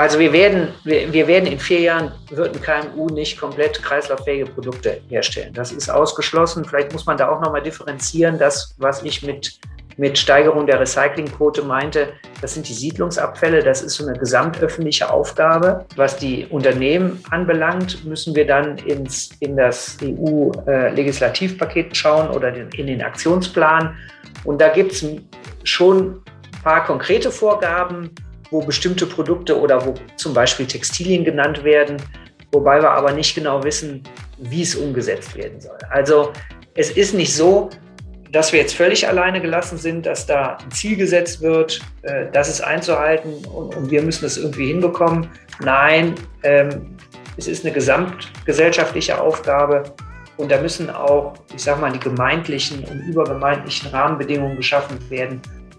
Also wir werden, wir, werden in vier Jahren, wird ein KMU nicht komplett kreislauffähige Produkte herstellen. Das ist ausgeschlossen. Vielleicht muss man da auch nochmal differenzieren. Das, was ich mit, mit Steigerung der Recyclingquote meinte, das sind die Siedlungsabfälle. Das ist so eine gesamtöffentliche Aufgabe. Was die Unternehmen anbelangt, müssen wir dann ins, in das EU-Legislativpaket schauen oder in den Aktionsplan. Und da gibt es schon ein paar konkrete Vorgaben, wo bestimmte Produkte oder wo zum Beispiel Textilien genannt werden, wobei wir aber nicht genau wissen, wie es umgesetzt werden soll. Also es ist nicht so, dass wir jetzt völlig alleine gelassen sind, dass da ein Ziel gesetzt wird, äh, das ist einzuhalten und, wir müssen es irgendwie hinbekommen. Nein, ähm, es ist eine gesamtgesellschaftliche Aufgabe und da müssen auch, ich sage mal, die gemeindlichen und übergemeindlichen Rahmenbedingungen geschaffen werden,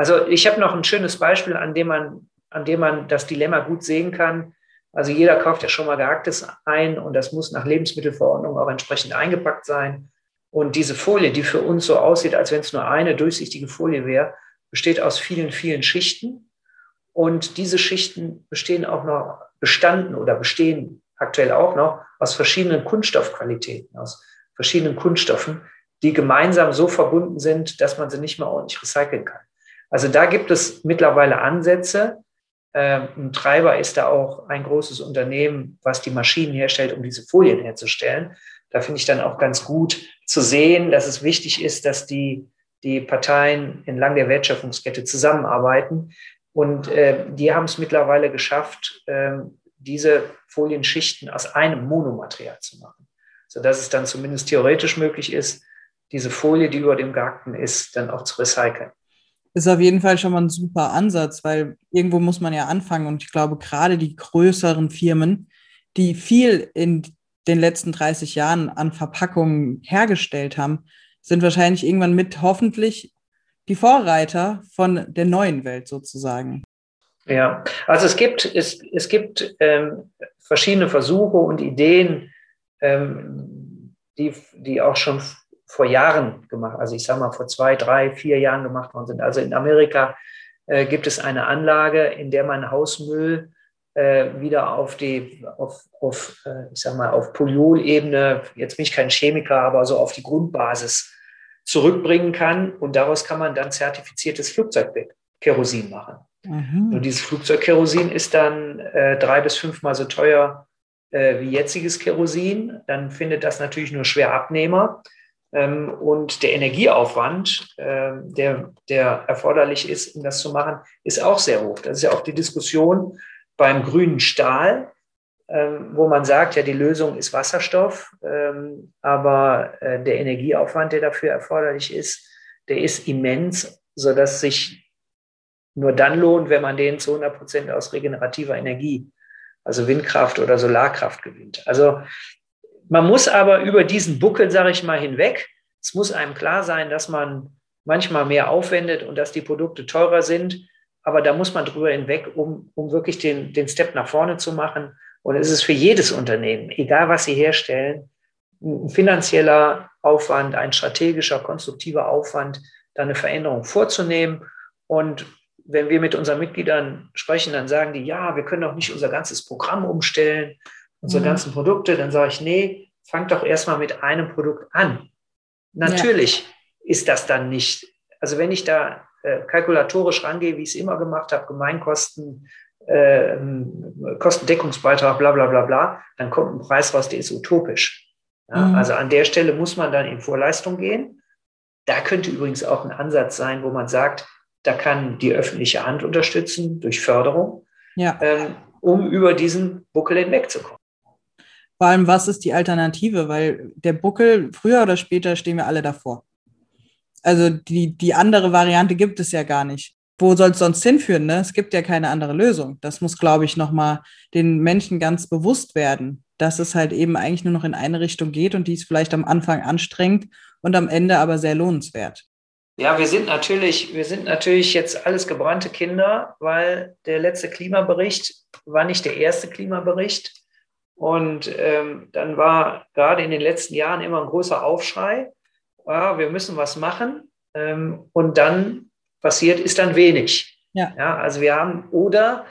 Also ich habe noch ein schönes Beispiel, an dem man, an dem man das Dilemma gut sehen kann. Also jeder kauft ja schon mal gehacktes ein und das muss nach Lebensmittelverordnung auch entsprechend eingepackt sein. Und diese Folie, die für uns so aussieht, als wenn es nur eine durchsichtige Folie wäre, besteht aus vielen, vielen Schichten. Und diese Schichten bestehen auch noch, bestanden oder bestehen aktuell auch noch aus verschiedenen Kunststoffqualitäten, aus verschiedenen Kunststoffen, die gemeinsam so verbunden sind, dass man sie nicht mehr ordentlich recyceln kann. Also da gibt es mittlerweile Ansätze. Ähm, ein Treiber ist da auch ein großes Unternehmen, was die Maschinen herstellt, um diese Folien herzustellen. Da finde ich dann auch ganz gut zu sehen, dass es wichtig ist, dass die, die Parteien entlang der Wertschöpfungskette zusammenarbeiten. Und äh, die haben es mittlerweile geschafft, äh, diese Folienschichten aus einem Monomaterial zu machen, sodass es dann zumindest theoretisch möglich ist, diese Folie, die über dem Garten ist, dann auch zu recyceln ist auf jeden Fall schon mal ein super Ansatz, weil irgendwo muss man ja anfangen. Und ich glaube, gerade die größeren Firmen, die viel in den letzten 30 Jahren an Verpackungen hergestellt haben, sind wahrscheinlich irgendwann mit hoffentlich die Vorreiter von der neuen Welt sozusagen. Ja, also es gibt, es, es gibt ähm, verschiedene Versuche und Ideen, ähm, die, die auch schon vor Jahren gemacht, also ich sage mal vor zwei, drei, vier Jahren gemacht worden sind. Also in Amerika äh, gibt es eine Anlage, in der man Hausmüll äh, wieder auf die, auf, auf äh, ich sag mal, auf Polyolebene, jetzt bin ich kein Chemiker, aber so auf die Grundbasis zurückbringen kann und daraus kann man dann zertifiziertes Flugzeugkerosin machen. Mhm. Und dieses Flugzeugkerosin ist dann äh, drei bis fünfmal so teuer äh, wie jetziges Kerosin. Dann findet das natürlich nur schwer Abnehmer. Ähm, und der Energieaufwand, ähm, der, der erforderlich ist, um das zu machen, ist auch sehr hoch. Das ist ja auch die Diskussion beim grünen Stahl, ähm, wo man sagt, ja, die Lösung ist Wasserstoff, aber äh, der Energieaufwand, der dafür erforderlich ist, der ist immens, sodass sich nur dann lohnt, wenn man den zu 100 Prozent aus regenerativer Energie, also Windkraft oder Solarkraft gewinnt. Also man muss aber über diesen Buckel, sage ich mal, hinweg. Es muss einem klar sein, dass man manchmal mehr aufwendet und dass die Produkte teurer sind. Aber da muss man drüber hinweg, um, um wirklich den, den Step nach vorne zu machen. Und es ist für jedes Unternehmen, egal was sie herstellen, ein finanzieller Aufwand, ein strategischer, konstruktiver Aufwand, da eine Veränderung vorzunehmen. Und wenn wir mit unseren Mitgliedern sprechen, dann sagen die, ja, wir können doch nicht unser ganzes Programm umstellen unsere mhm. ganzen Produkte, dann sage ich, nee, fang doch erstmal mit einem Produkt an. Natürlich ja. ist das dann nicht, also wenn ich da äh, kalkulatorisch rangehe, wie ich es immer gemacht habe, Gemeinkosten, äh, Kostendeckungsbeitrag, bla bla bla bla, dann kommt ein Preis raus, der ist utopisch. Ja, mhm. Also an der Stelle muss man dann in Vorleistung gehen. Da könnte übrigens auch ein Ansatz sein, wo man sagt, da kann die öffentliche Hand unterstützen durch Förderung, ja. ähm, um über diesen Buckel hinwegzukommen. Vor allem, was ist die Alternative? Weil der Buckel, früher oder später stehen wir alle davor. Also die, die andere Variante gibt es ja gar nicht. wo soll es sonst hinführen? Ne? Es gibt ja keine andere Lösung. Das muss, glaube ich, nochmal den Menschen ganz bewusst werden, dass es halt eben eigentlich nur noch in eine Richtung geht und die ist vielleicht am Anfang anstrengend und am Ende aber sehr lohnenswert. Ja, wir sind natürlich, wir sind natürlich jetzt alles gebrannte Kinder, weil der letzte Klimabericht war nicht der erste Klimabericht. Und ähm, dann war gerade in den letzten Jahren immer ein großer Aufschrei. Ja, wir müssen was machen. Ähm, und dann passiert ist dann wenig. Ja. ja also wir haben, oder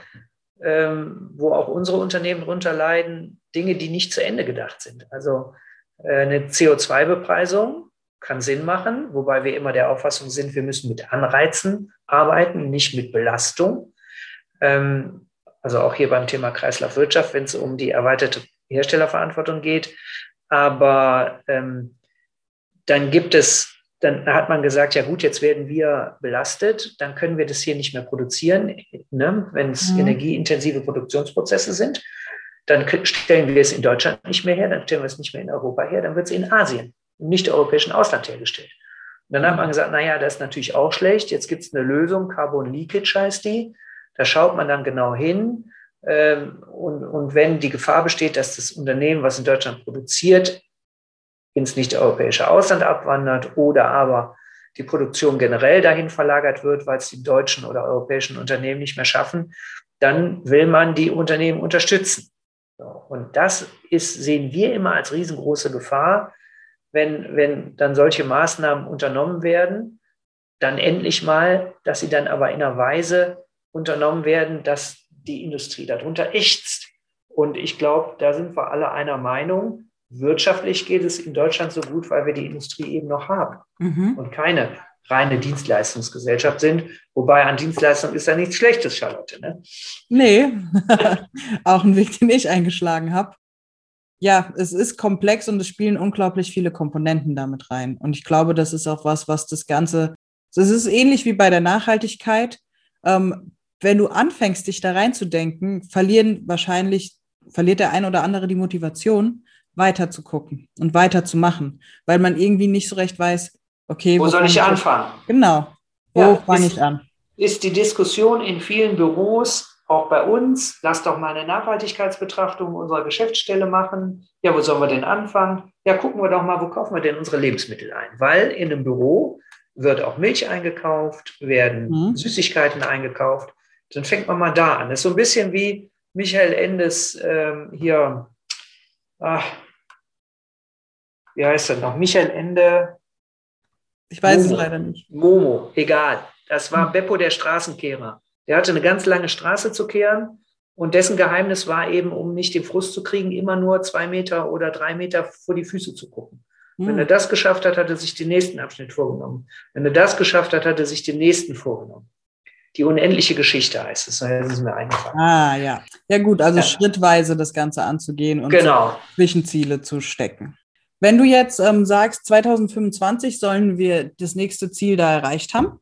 ähm, wo auch unsere Unternehmen drunter leiden, Dinge, die nicht zu Ende gedacht sind. Also äh, eine CO2-Bepreisung kann Sinn machen, wobei wir immer der Auffassung sind, wir müssen mit Anreizen arbeiten, nicht mit Belastung. Ähm, also auch hier beim Thema Kreislaufwirtschaft, wenn es um die erweiterte Herstellerverantwortung geht. Aber ähm, dann gibt es, dann hat man gesagt, ja gut, jetzt werden wir belastet, dann können wir das hier nicht mehr produzieren, ne, wenn es mhm. energieintensive Produktionsprozesse sind. Dann stellen wir es in Deutschland nicht mehr her, dann stellen wir es nicht mehr in Europa her, dann wird es in Asien im nicht-europäischen Ausland hergestellt. Und dann hat man gesagt, naja, das ist natürlich auch schlecht. Jetzt gibt es eine Lösung, Carbon Leakage heißt die. Da schaut man dann genau hin. Ähm, und, und wenn die Gefahr besteht, dass das Unternehmen, was in Deutschland produziert, ins nicht-europäische Ausland abwandert oder aber die Produktion generell dahin verlagert wird, weil es die deutschen oder europäischen Unternehmen nicht mehr schaffen, dann will man die Unternehmen unterstützen. Und das ist, sehen wir immer als riesengroße Gefahr, wenn, wenn dann solche Maßnahmen unternommen werden, dann endlich mal, dass sie dann aber in einer Weise unternommen werden, dass die Industrie darunter ächzt. Und ich glaube, da sind wir alle einer Meinung. Wirtschaftlich geht es in Deutschland so gut, weil wir die Industrie eben noch haben mhm. und keine reine Dienstleistungsgesellschaft sind. Wobei an Dienstleistung ist ja nichts Schlechtes, Charlotte. Ne? Nee, auch ein Weg, den ich eingeschlagen habe ja, es ist komplex und es spielen unglaublich viele Komponenten damit rein. Und ich glaube, das ist auch was, was das Ganze, es ist ähnlich wie bei der Nachhaltigkeit. Ähm, wenn du anfängst, dich da reinzudenken, verlieren wahrscheinlich, verliert der ein oder andere die Motivation, weiter zu gucken und weiter zu machen, weil man irgendwie nicht so recht weiß, okay, wo, wo soll ich anfangen? Genau, wo ja, fange ich an? Ist die Diskussion in vielen Büros auch bei uns, lass doch mal eine Nachhaltigkeitsbetrachtung unserer Geschäftsstelle machen. Ja, wo sollen wir denn anfangen? Ja, gucken wir doch mal, wo kaufen wir denn unsere Lebensmittel ein? Weil in einem Büro wird auch Milch eingekauft, werden mhm. Süßigkeiten eingekauft. Dann fängt man mal da an. Das ist so ein bisschen wie Michael Endes ähm, hier, ach, wie heißt er noch? Michael Ende. Ich weiß Momo. es leider nicht. Momo, egal. Das war mhm. Beppo der Straßenkehrer. Der hatte eine ganz lange Straße zu kehren und dessen Geheimnis war eben, um nicht den Frust zu kriegen, immer nur zwei Meter oder drei Meter vor die Füße zu gucken. Mhm. Wenn er das geschafft hat, hat er sich den nächsten Abschnitt vorgenommen. Wenn er das geschafft hat, hat er sich den nächsten vorgenommen. Die unendliche Geschichte heißt es. Das ist mir eingefallen. Ah, ja. Ja, gut, also ja. schrittweise das Ganze anzugehen und genau. Zwischenziele zu stecken. Wenn du jetzt ähm, sagst, 2025 sollen wir das nächste Ziel da erreicht haben,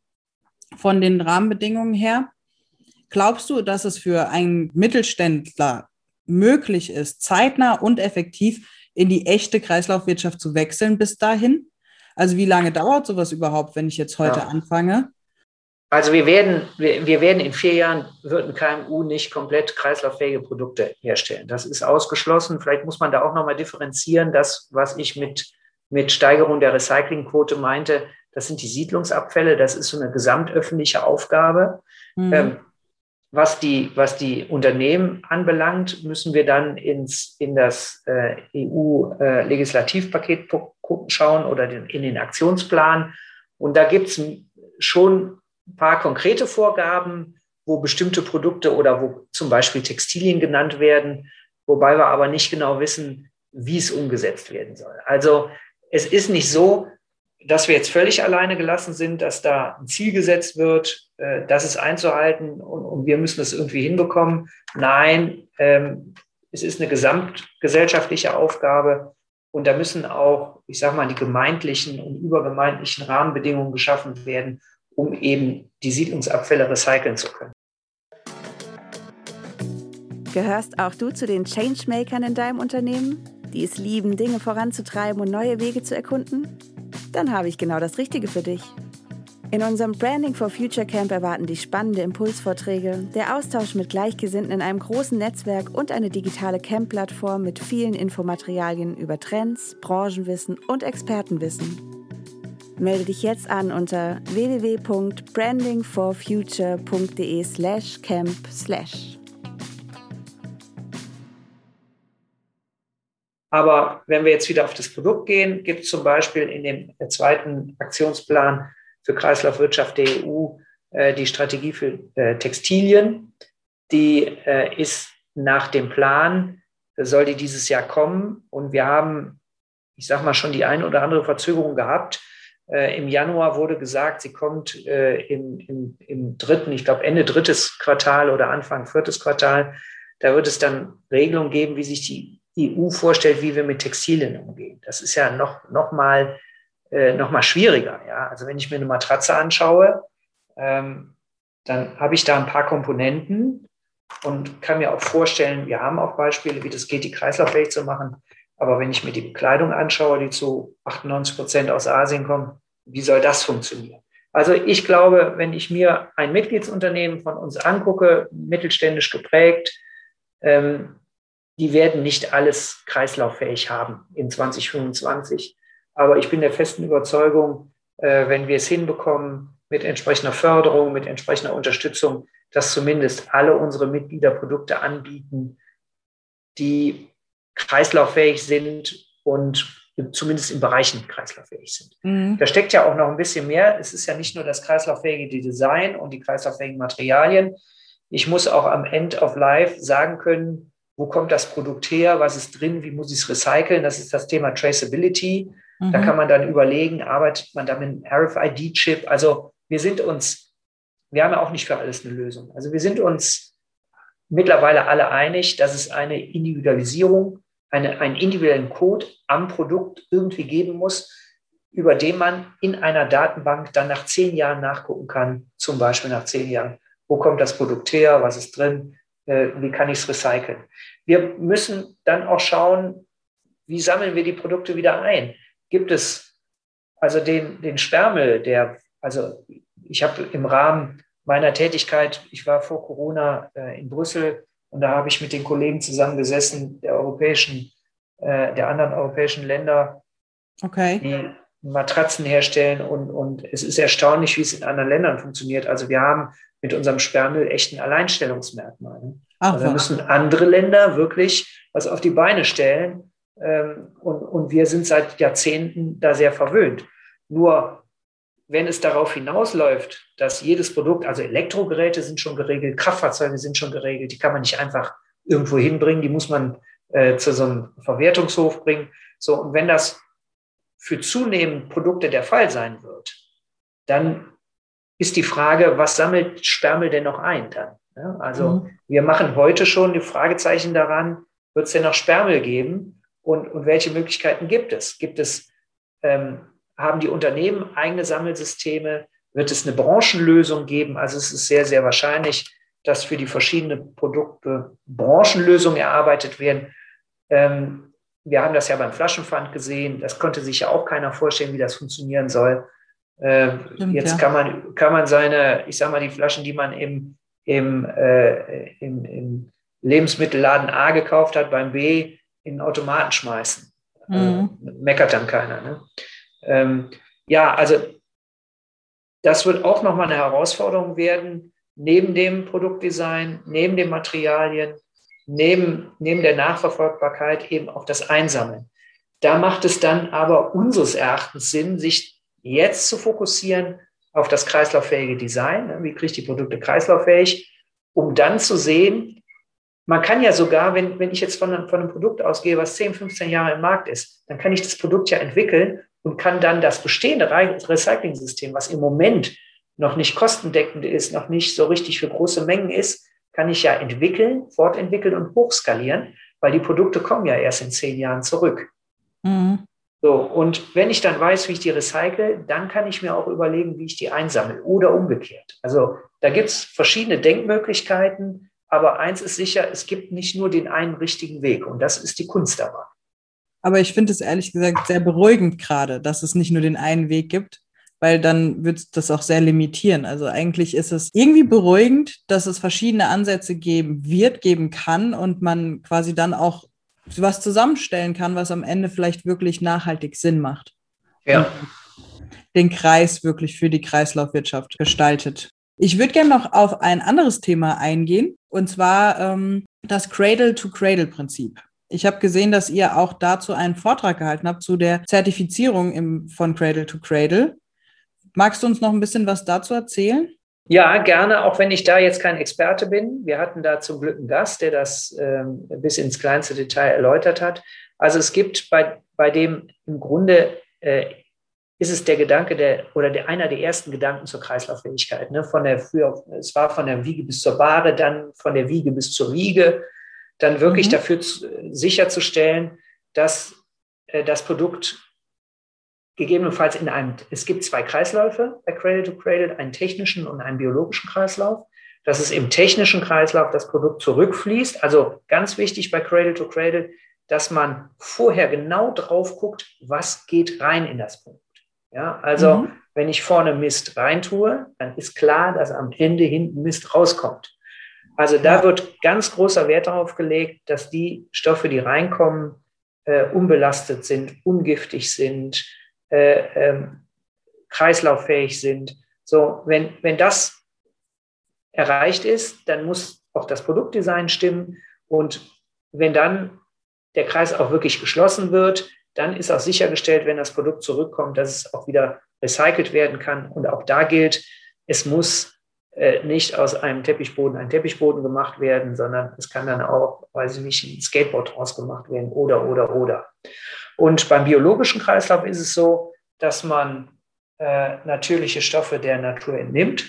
von den Rahmenbedingungen her, Glaubst du, dass es für einen Mittelständler möglich ist, zeitnah und effektiv in die echte Kreislaufwirtschaft zu wechseln bis dahin? Also wie lange dauert sowas überhaupt, wenn ich jetzt heute ja. anfange? Also wir werden, wir, wir werden in vier Jahren, wird ein KMU nicht komplett kreislauffähige Produkte herstellen. Das ist ausgeschlossen. Vielleicht muss man da auch nochmal differenzieren. Das, was ich mit, mit Steigerung der Recyclingquote meinte, das sind die Siedlungsabfälle. Das ist so eine gesamtöffentliche Aufgabe. Mhm. Ähm, was die, was die Unternehmen anbelangt, müssen wir dann ins, in das äh, EU-Legislativpaket äh, schauen oder den, in den Aktionsplan. Und da gibt es schon ein paar konkrete Vorgaben, wo bestimmte Produkte oder wo zum Beispiel Textilien genannt werden, wobei wir aber nicht genau wissen, wie es umgesetzt werden soll. Also es ist nicht so, dass wir jetzt völlig alleine gelassen sind, dass da ein Ziel gesetzt wird, äh, das ist einzuhalten und, wir müssen es irgendwie hinbekommen. Nein, ähm, es ist eine gesamtgesellschaftliche Aufgabe und da müssen auch, ich sage mal, die gemeindlichen und übergemeindlichen Rahmenbedingungen geschaffen werden, um eben die Siedlungsabfälle recyceln zu können. Gehörst auch du zu den Changemakern in deinem Unternehmen, die es lieben, Dinge voranzutreiben und neue Wege zu erkunden? dann habe ich genau das Richtige für dich. In unserem Branding for Future Camp erwarten dich spannende Impulsvorträge, der Austausch mit Gleichgesinnten in einem großen Netzwerk und eine digitale Camp-Plattform mit vielen Infomaterialien über Trends, Branchenwissen und Expertenwissen. Melde dich jetzt an unter www.brandingforfuture.de/camp/. Aber wenn wir jetzt wieder auf das Produkt gehen, gibt es zum Beispiel in dem zweiten Aktionsplan für Kreislaufwirtschaft der EU äh, die Strategie für äh, Textilien. Die äh, ist nach dem Plan, soll die dieses Jahr kommen. Und wir haben, ich sage mal, schon die eine oder andere Verzögerung gehabt. Äh, Im Januar wurde gesagt, sie kommt äh, im, im, im dritten, ich glaube Ende drittes Quartal oder Anfang viertes Quartal. Da wird es dann Regelungen geben, wie sich die EU vorstellt, wie wir mit Textilien umgehen. Das ist ja noch, noch mal äh, noch mal schwieriger. Ja? Also wenn ich mir eine Matratze anschaue, ähm, dann habe ich da ein paar Komponenten und kann mir auch vorstellen, wir haben auch Beispiele, wie das geht, die kreislauffähig zu machen. Aber wenn ich mir die Bekleidung anschaue, die zu 98 Prozent aus Asien kommt, wie soll das funktionieren? Also ich glaube, wenn ich mir ein Mitgliedsunternehmen von uns angucke, mittelständisch geprägt, ähm, die werden nicht alles kreislauffähig haben in 2025. Aber ich bin der festen Überzeugung, äh, wenn wir es hinbekommen, mit entsprechender Förderung, mit entsprechender Unterstützung, dass zumindest alle unsere Mitglieder Produkte anbieten, die kreislauffähig sind und zumindest in Bereichen kreislauffähig sind. Mhm. Da steckt ja auch noch ein bisschen mehr. Es ist ja nicht nur das kreislauffähige Design und die kreislauffähigen Materialien. Ich muss auch am End of Life sagen können, wo kommt das Produkt her, was ist drin, wie muss ich es recyceln. Das ist das Thema Traceability. Mhm. Da kann man dann überlegen, arbeitet man da mit einem RFID-Chip? Also wir sind uns, wir haben ja auch nicht für alles eine Lösung. Also wir sind uns mittlerweile alle einig, dass es eine Individualisierung, eine, einen individuellen Code am Produkt irgendwie geben muss, über den man in einer Datenbank dann nach zehn Jahren nachgucken kann, zum Beispiel nach zehn Jahren. Wo kommt das Produkt her? Was ist drin? Äh, wie kann ich es recyceln? Wir müssen dann auch schauen, wie sammeln wir die Produkte wieder ein? gibt es also den, den Sperrmüll, der, also ich habe im Rahmen meiner Tätigkeit, ich war vor Corona äh, in Brüssel und da habe ich mit den Kollegen zusammengesessen der europäischen, äh, der anderen europäischen Länder, okay. die Matratzen herstellen und, und es ist erstaunlich, wie es in anderen Ländern funktioniert. Also wir haben mit unserem Sperrmüll echt ein Alleinstellungsmerkmal. Ne? Ach, also müssen andere Länder wirklich was auf die Beine stellen, ähm, und, und wir sind seit Jahrzehnten da sehr verwöhnt. Nur wenn es darauf hinausläuft, dass jedes Produkt, also Elektrogeräte sind schon geregelt, Kraftfahrzeuge sind schon geregelt, die kann man nicht einfach irgendwo hinbringen, die muss man äh, zu so einem Verwertungshof bringen. So, und wenn das für zunehmend Produkte der Fall sein wird, dann ist die Frage, was sammelt Spermel denn noch ein dann? Ja, also mhm. wir machen heute schon die Fragezeichen daran, wird es denn noch Spermel geben? und, und welche Möglichkeiten gibt es? Gibt es, ähm, haben die Unternehmen eigene Sammelsysteme? Wird es eine Branchenlösung geben? Also es ist sehr, sehr wahrscheinlich, dass für die verschiedenen Produkte Branchenlösungen erarbeitet werden. Ähm, wir haben das ja beim Flaschenpfand gesehen. Das konnte sich ja auch keiner vorstellen, wie das funktionieren soll. Ähm, Stimmt, jetzt ja. kann, man, kann man seine, ich sage mal, die Flaschen, die man im, im, äh, im, im Lebensmittelladen A gekauft hat, beim B in den Automaten schmeißen. Mhm. Äh, meckert dann keiner. Ne? Ähm, ja, also das wird auch nochmal eine Herausforderung werden, neben dem Produktdesign, neben den Materialien, neben, neben der Nachverfolgbarkeit eben auch das Einsammeln. Da macht es dann aber unseres Erachtens Sinn, sich jetzt zu fokussieren auf das kreislauffähige Design. Ne? Wie kriege ich die Produkte kreislauffähig? Um dann zu sehen, man kann ja sogar, wenn, wenn ich jetzt von von einem Produkt ausgehe, was 10, 15 Jahre im Markt ist, dann kann ich das Produkt ja entwickeln und kann dann das bestehende Recycling-System, was im Moment noch nicht kostendeckend ist, noch nicht so richtig für große Mengen ist, kann ich ja entwickeln, fortentwickeln und hochskalieren, weil die Produkte kommen ja erst in zehn Jahren zurück. Mhm. So, und wenn ich dann weiß, wie ich die recycle, dann kann ich mir auch überlegen, wie ich die einsammle oder umgekehrt. Also da gibt es verschiedene Denkmöglichkeiten. Aber eins ist sicher, es gibt nicht nur den einen richtigen Weg und das ist die Kunst dabei. Aber ich finde es ehrlich gesagt sehr beruhigend gerade, dass es nicht nur den einen Weg gibt, weil dann wird das auch sehr limitieren. Also eigentlich ist es irgendwie beruhigend, dass es verschiedene Ansätze geben wird, geben kann und man quasi dann auch was zusammenstellen kann, was am Ende vielleicht wirklich nachhaltig Sinn macht. Ja. Den Kreis wirklich für die Kreislaufwirtschaft gestaltet. Ich würde gerne noch auf ein anderes Thema eingehen, und zwar ähm, das Cradle-to-Cradle-Prinzip. Ich habe gesehen, dass ihr auch dazu einen Vortrag gehalten habt zu der Zertifizierung im, von Cradle to Cradle. Magst du uns noch ein bisschen was dazu erzählen? Ja, gerne, auch wenn ich da jetzt kein Experte bin. Wir hatten da zum Glück einen Gast, der das ähm, bis ins kleinste Detail erläutert hat. Also es gibt bei, bei dem im Grunde äh, ist es der Gedanke der oder der einer der ersten Gedanken zur Kreislauffähigkeit. Ne? Von der früher, es war von der Wiege bis zur Bahre, dann von der Wiege bis zur Wiege, dann wirklich mhm. dafür zu, sicherzustellen, dass äh, das Produkt gegebenenfalls in einem, es gibt zwei Kreisläufe bei Cradle to Cradle, einen technischen und einen biologischen Kreislauf. Dass es im technischen Kreislauf das Produkt zurückfließt. Also ganz wichtig bei Cradle to Cradle, dass man vorher genau drauf guckt, was geht rein in das Produkt. Ja, also mhm. wenn ich vorne Mist reintue, dann ist klar, dass am Ende hinten Mist rauskommt. Also da ja. wird ganz großer Wert darauf gelegt, dass die Stoffe, die reinkommen, äh, unbelastet sind, ungiftig sind, äh, ähm, kreislauffähig sind. So, wenn, wenn das erreicht ist, dann muss auch das Produktdesign stimmen. Und wenn dann der Kreis auch wirklich geschlossen wird, dann ist auch sichergestellt, wenn das Produkt zurückkommt, dass es auch wieder recycelt werden kann. Und auch da gilt, es muss nicht aus einem Teppichboden ein Teppichboden gemacht werden, sondern es kann dann auch, weiß ich nicht, ein Skateboard draus gemacht werden oder, oder, oder. Und beim biologischen Kreislauf ist es so, dass man äh, natürliche Stoffe der Natur entnimmt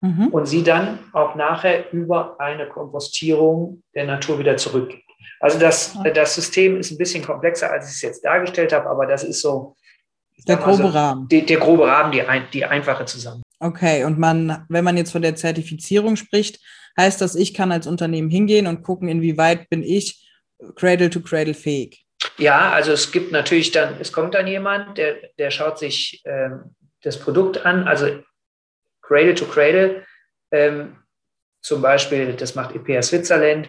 mhm. und sie dann auch nachher über eine Kompostierung der Natur wieder zurückgibt. Also das, das System ist ein bisschen komplexer, als ich es jetzt dargestellt habe, aber das ist so der grobe so, Rahmen. Die, der grobe Rahmen, die, ein, die einfache zusammen. Okay, und man, wenn man jetzt von der Zertifizierung spricht, heißt das, ich kann als Unternehmen hingehen und gucken, inwieweit bin ich Cradle to Cradle fähig. Ja, also es gibt natürlich dann, es kommt dann jemand, der, der schaut sich ähm, das Produkt an, also Cradle to Cradle, ähm, zum Beispiel, das macht EPA Switzerland,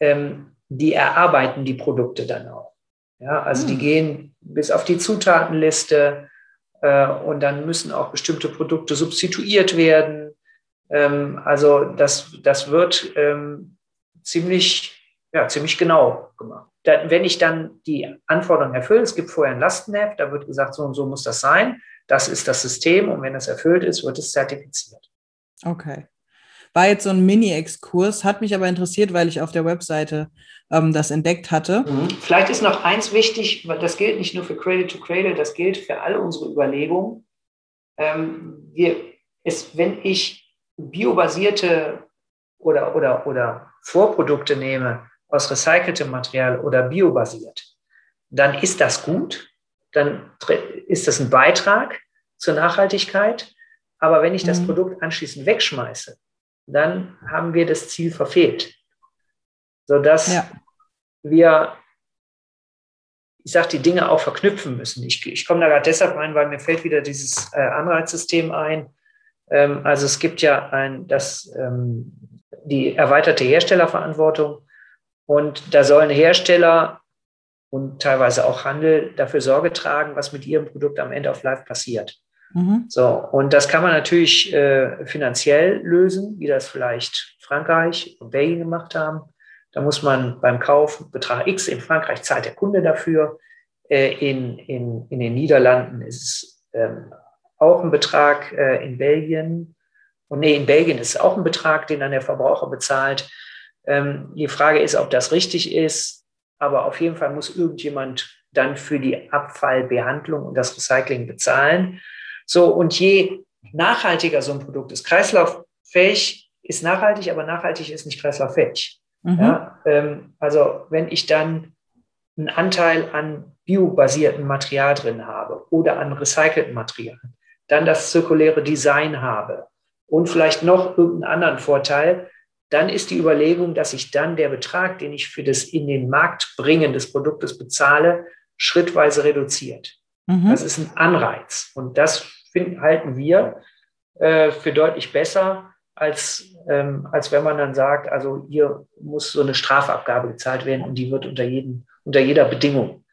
ähm, die erarbeiten die Produkte dann auch. Ja, also die hm. gehen bis auf die Zutatenliste äh, und dann müssen auch bestimmte Produkte substituiert werden. Ähm, also das, das wird ähm, ziemlich, ja, ziemlich genau gemacht da, wenn ich dann die Anforderungen erfülle, es gibt vorher ein Lastenheft, da wird gesagt, so und so muss das sein, das ist das System und wenn das erfüllt ist, wird es zertifiziert. Okay. War jetzt so ein Mini-Exkurs, hat mich aber interessiert, weil ich auf der Webseite ähm, das entdeckt hatte. Mhm. Vielleicht ist noch eins wichtig, weil das gilt nicht nur für Cradle to Cradle, das gilt für alle unsere Überlegungen. Ähm, wir, es, wenn ich biobasierte oder, oder, oder Vorprodukte nehme, aus recyceltem Material oder biobasiert, dann ist das gut, dann ist das ein Beitrag zur Nachhaltigkeit. Aber wenn ich das mhm. Produkt anschließend wegschmeiße, dann haben wir das Ziel verfehlt, sodass ja. wir, ich sage, die Dinge auch verknüpfen müssen. Ich, ich komme da gerade deshalb rein, weil mir fällt wieder dieses äh, Anreizsystem ein. Ähm, also es gibt ja ein, das, ähm, die erweiterte Herstellerverantwortung und da sollen Hersteller und teilweise auch Handel dafür Sorge tragen, was mit ihrem Produkt am Ende auf Live passiert. Mhm. So, und das kann man natürlich äh, finanziell lösen, wie das vielleicht Frankreich und Belgien gemacht haben. Da muss man beim Kauf Betrag X in Frankreich zahlt der Kunde dafür. Äh, in, in, in den Niederlanden ist es ähm, auch ein Betrag äh, in Belgien. Und nee, in Belgien ist es auch ein Betrag, den dann der Verbraucher bezahlt. Ähm, die Frage ist, ob das richtig ist, aber auf jeden Fall muss irgendjemand dann für die Abfallbehandlung und das Recycling bezahlen. So, und je nachhaltiger so ein Produkt ist, kreislauffähig ist nachhaltig, aber nachhaltig ist nicht kreislauffähig. Mhm. Ja, ähm, also wenn ich dann einen Anteil an biobasierten Material drin habe oder an recycelten Material, dann das zirkuläre Design habe und vielleicht noch irgendeinen anderen Vorteil, dann ist die Überlegung, dass ich dann der Betrag, den ich für das in den Markt bringen des Produktes bezahle, schrittweise reduziert. Mhm. Das ist ein Anreiz. Und das finden, halten wir äh, für deutlich besser, als, ähm, als wenn man dann sagt, also hier muss so eine Strafabgabe gezahlt werden und die wird unter, jeden, unter jeder Bedingung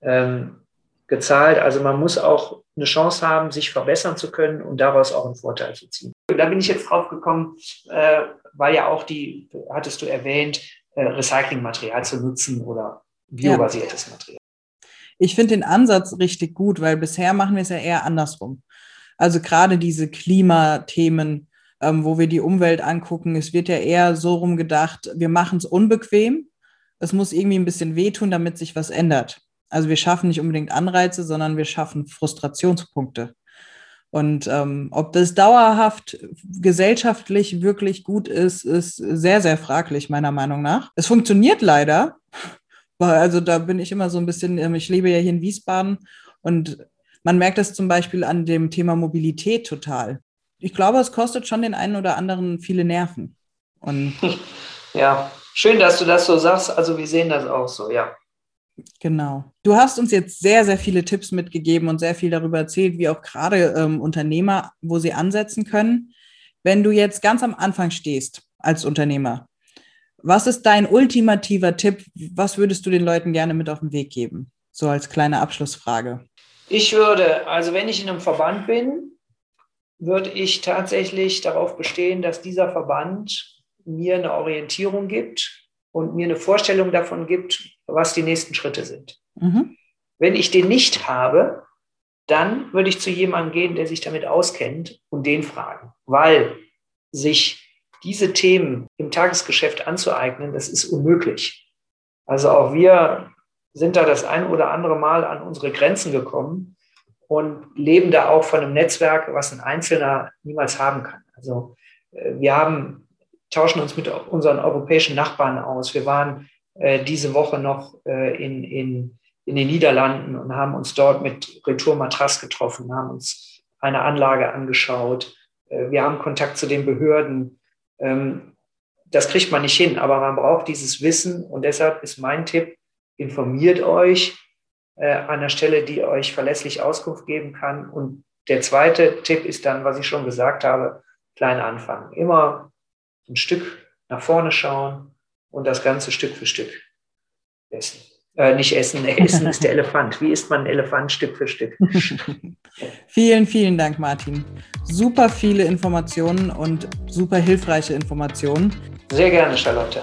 ähm, gezahlt. Also man muss auch eine Chance haben, sich verbessern zu können und daraus auch einen Vorteil zu ziehen. Da bin ich jetzt drauf gekommen, äh, weil ja auch die, hattest du erwähnt, äh, Recyclingmaterial zu nutzen oder biobasiertes ja. Material. Ich finde den Ansatz richtig gut, weil bisher machen wir es ja eher andersrum. Also gerade diese Klimathemen, ähm, wo wir die Umwelt angucken, es wird ja eher so rum gedacht, wir machen es unbequem. Es muss irgendwie ein bisschen wehtun, damit sich was ändert. Also wir schaffen nicht unbedingt Anreize, sondern wir schaffen Frustrationspunkte. Und ähm, ob das dauerhaft gesellschaftlich wirklich gut ist, ist sehr, sehr fraglich, meiner Meinung nach. Es funktioniert leider. Also da bin ich immer so ein bisschen, ähm, ich lebe ja hier in Wiesbaden und man merkt das zum Beispiel an dem Thema Mobilität total. Ich glaube, es kostet schon den einen oder anderen viele Nerven. Und ja, schön, dass du das so sagst. Also wir sehen das auch so, ja. Genau. Du hast uns jetzt sehr, sehr viele Tipps mitgegeben und sehr viel darüber erzählt, wie auch gerade ähm, Unternehmer, wo sie ansetzen können. Wenn du jetzt ganz am Anfang stehst als Unternehmer, was ist dein ultimativer Tipp? Was würdest du den Leuten gerne mit auf den Weg geben? So als kleine Abschlussfrage. Ich würde, also wenn ich in einem Verband bin, würde ich tatsächlich darauf bestehen, dass dieser Verband mir eine Orientierung gibt und mir eine Vorstellung davon gibt, was die nächsten Schritte sind. Mhm. Wenn ich den nicht habe, dann würde ich zu jemandem gehen, der sich damit auskennt und den fragen, weil sich diese Themen im Tagesgeschäft anzueignen, das ist unmöglich. Also auch wir sind da das ein oder andere Mal an unsere Grenzen gekommen und leben da auch von einem Netzwerk, was ein Einzelner niemals haben kann. Also äh, wir haben tauschen uns mit unseren europäischen Nachbarn aus. Wir waren äh, diese Woche noch äh, in, in, in den Niederlanden und haben uns dort mit Retour Matras getroffen, haben uns eine Anlage angeschaut. Wir haben Kontakt zu den Behörden. Ähm, das kriegt man nicht hin, aber man braucht dieses Wissen und deshalb ist mein Tipp, informiert euch äh, an der Stelle, die euch verlässlich Auskunft geben kann. Und der zweite Tipp ist dann, was ich schon gesagt habe, klein anfangen. Immer ein Stück nach vorne schauen und das Ganze Stück für Stück essen. Äh, nicht essen, essen ist der Elefant. Wie isst man einen Elefant Stück für Stück? vielen, vielen Dank, Martin. Super viele Informationen und super hilfreiche Informationen. Sehr gerne, Charlotte.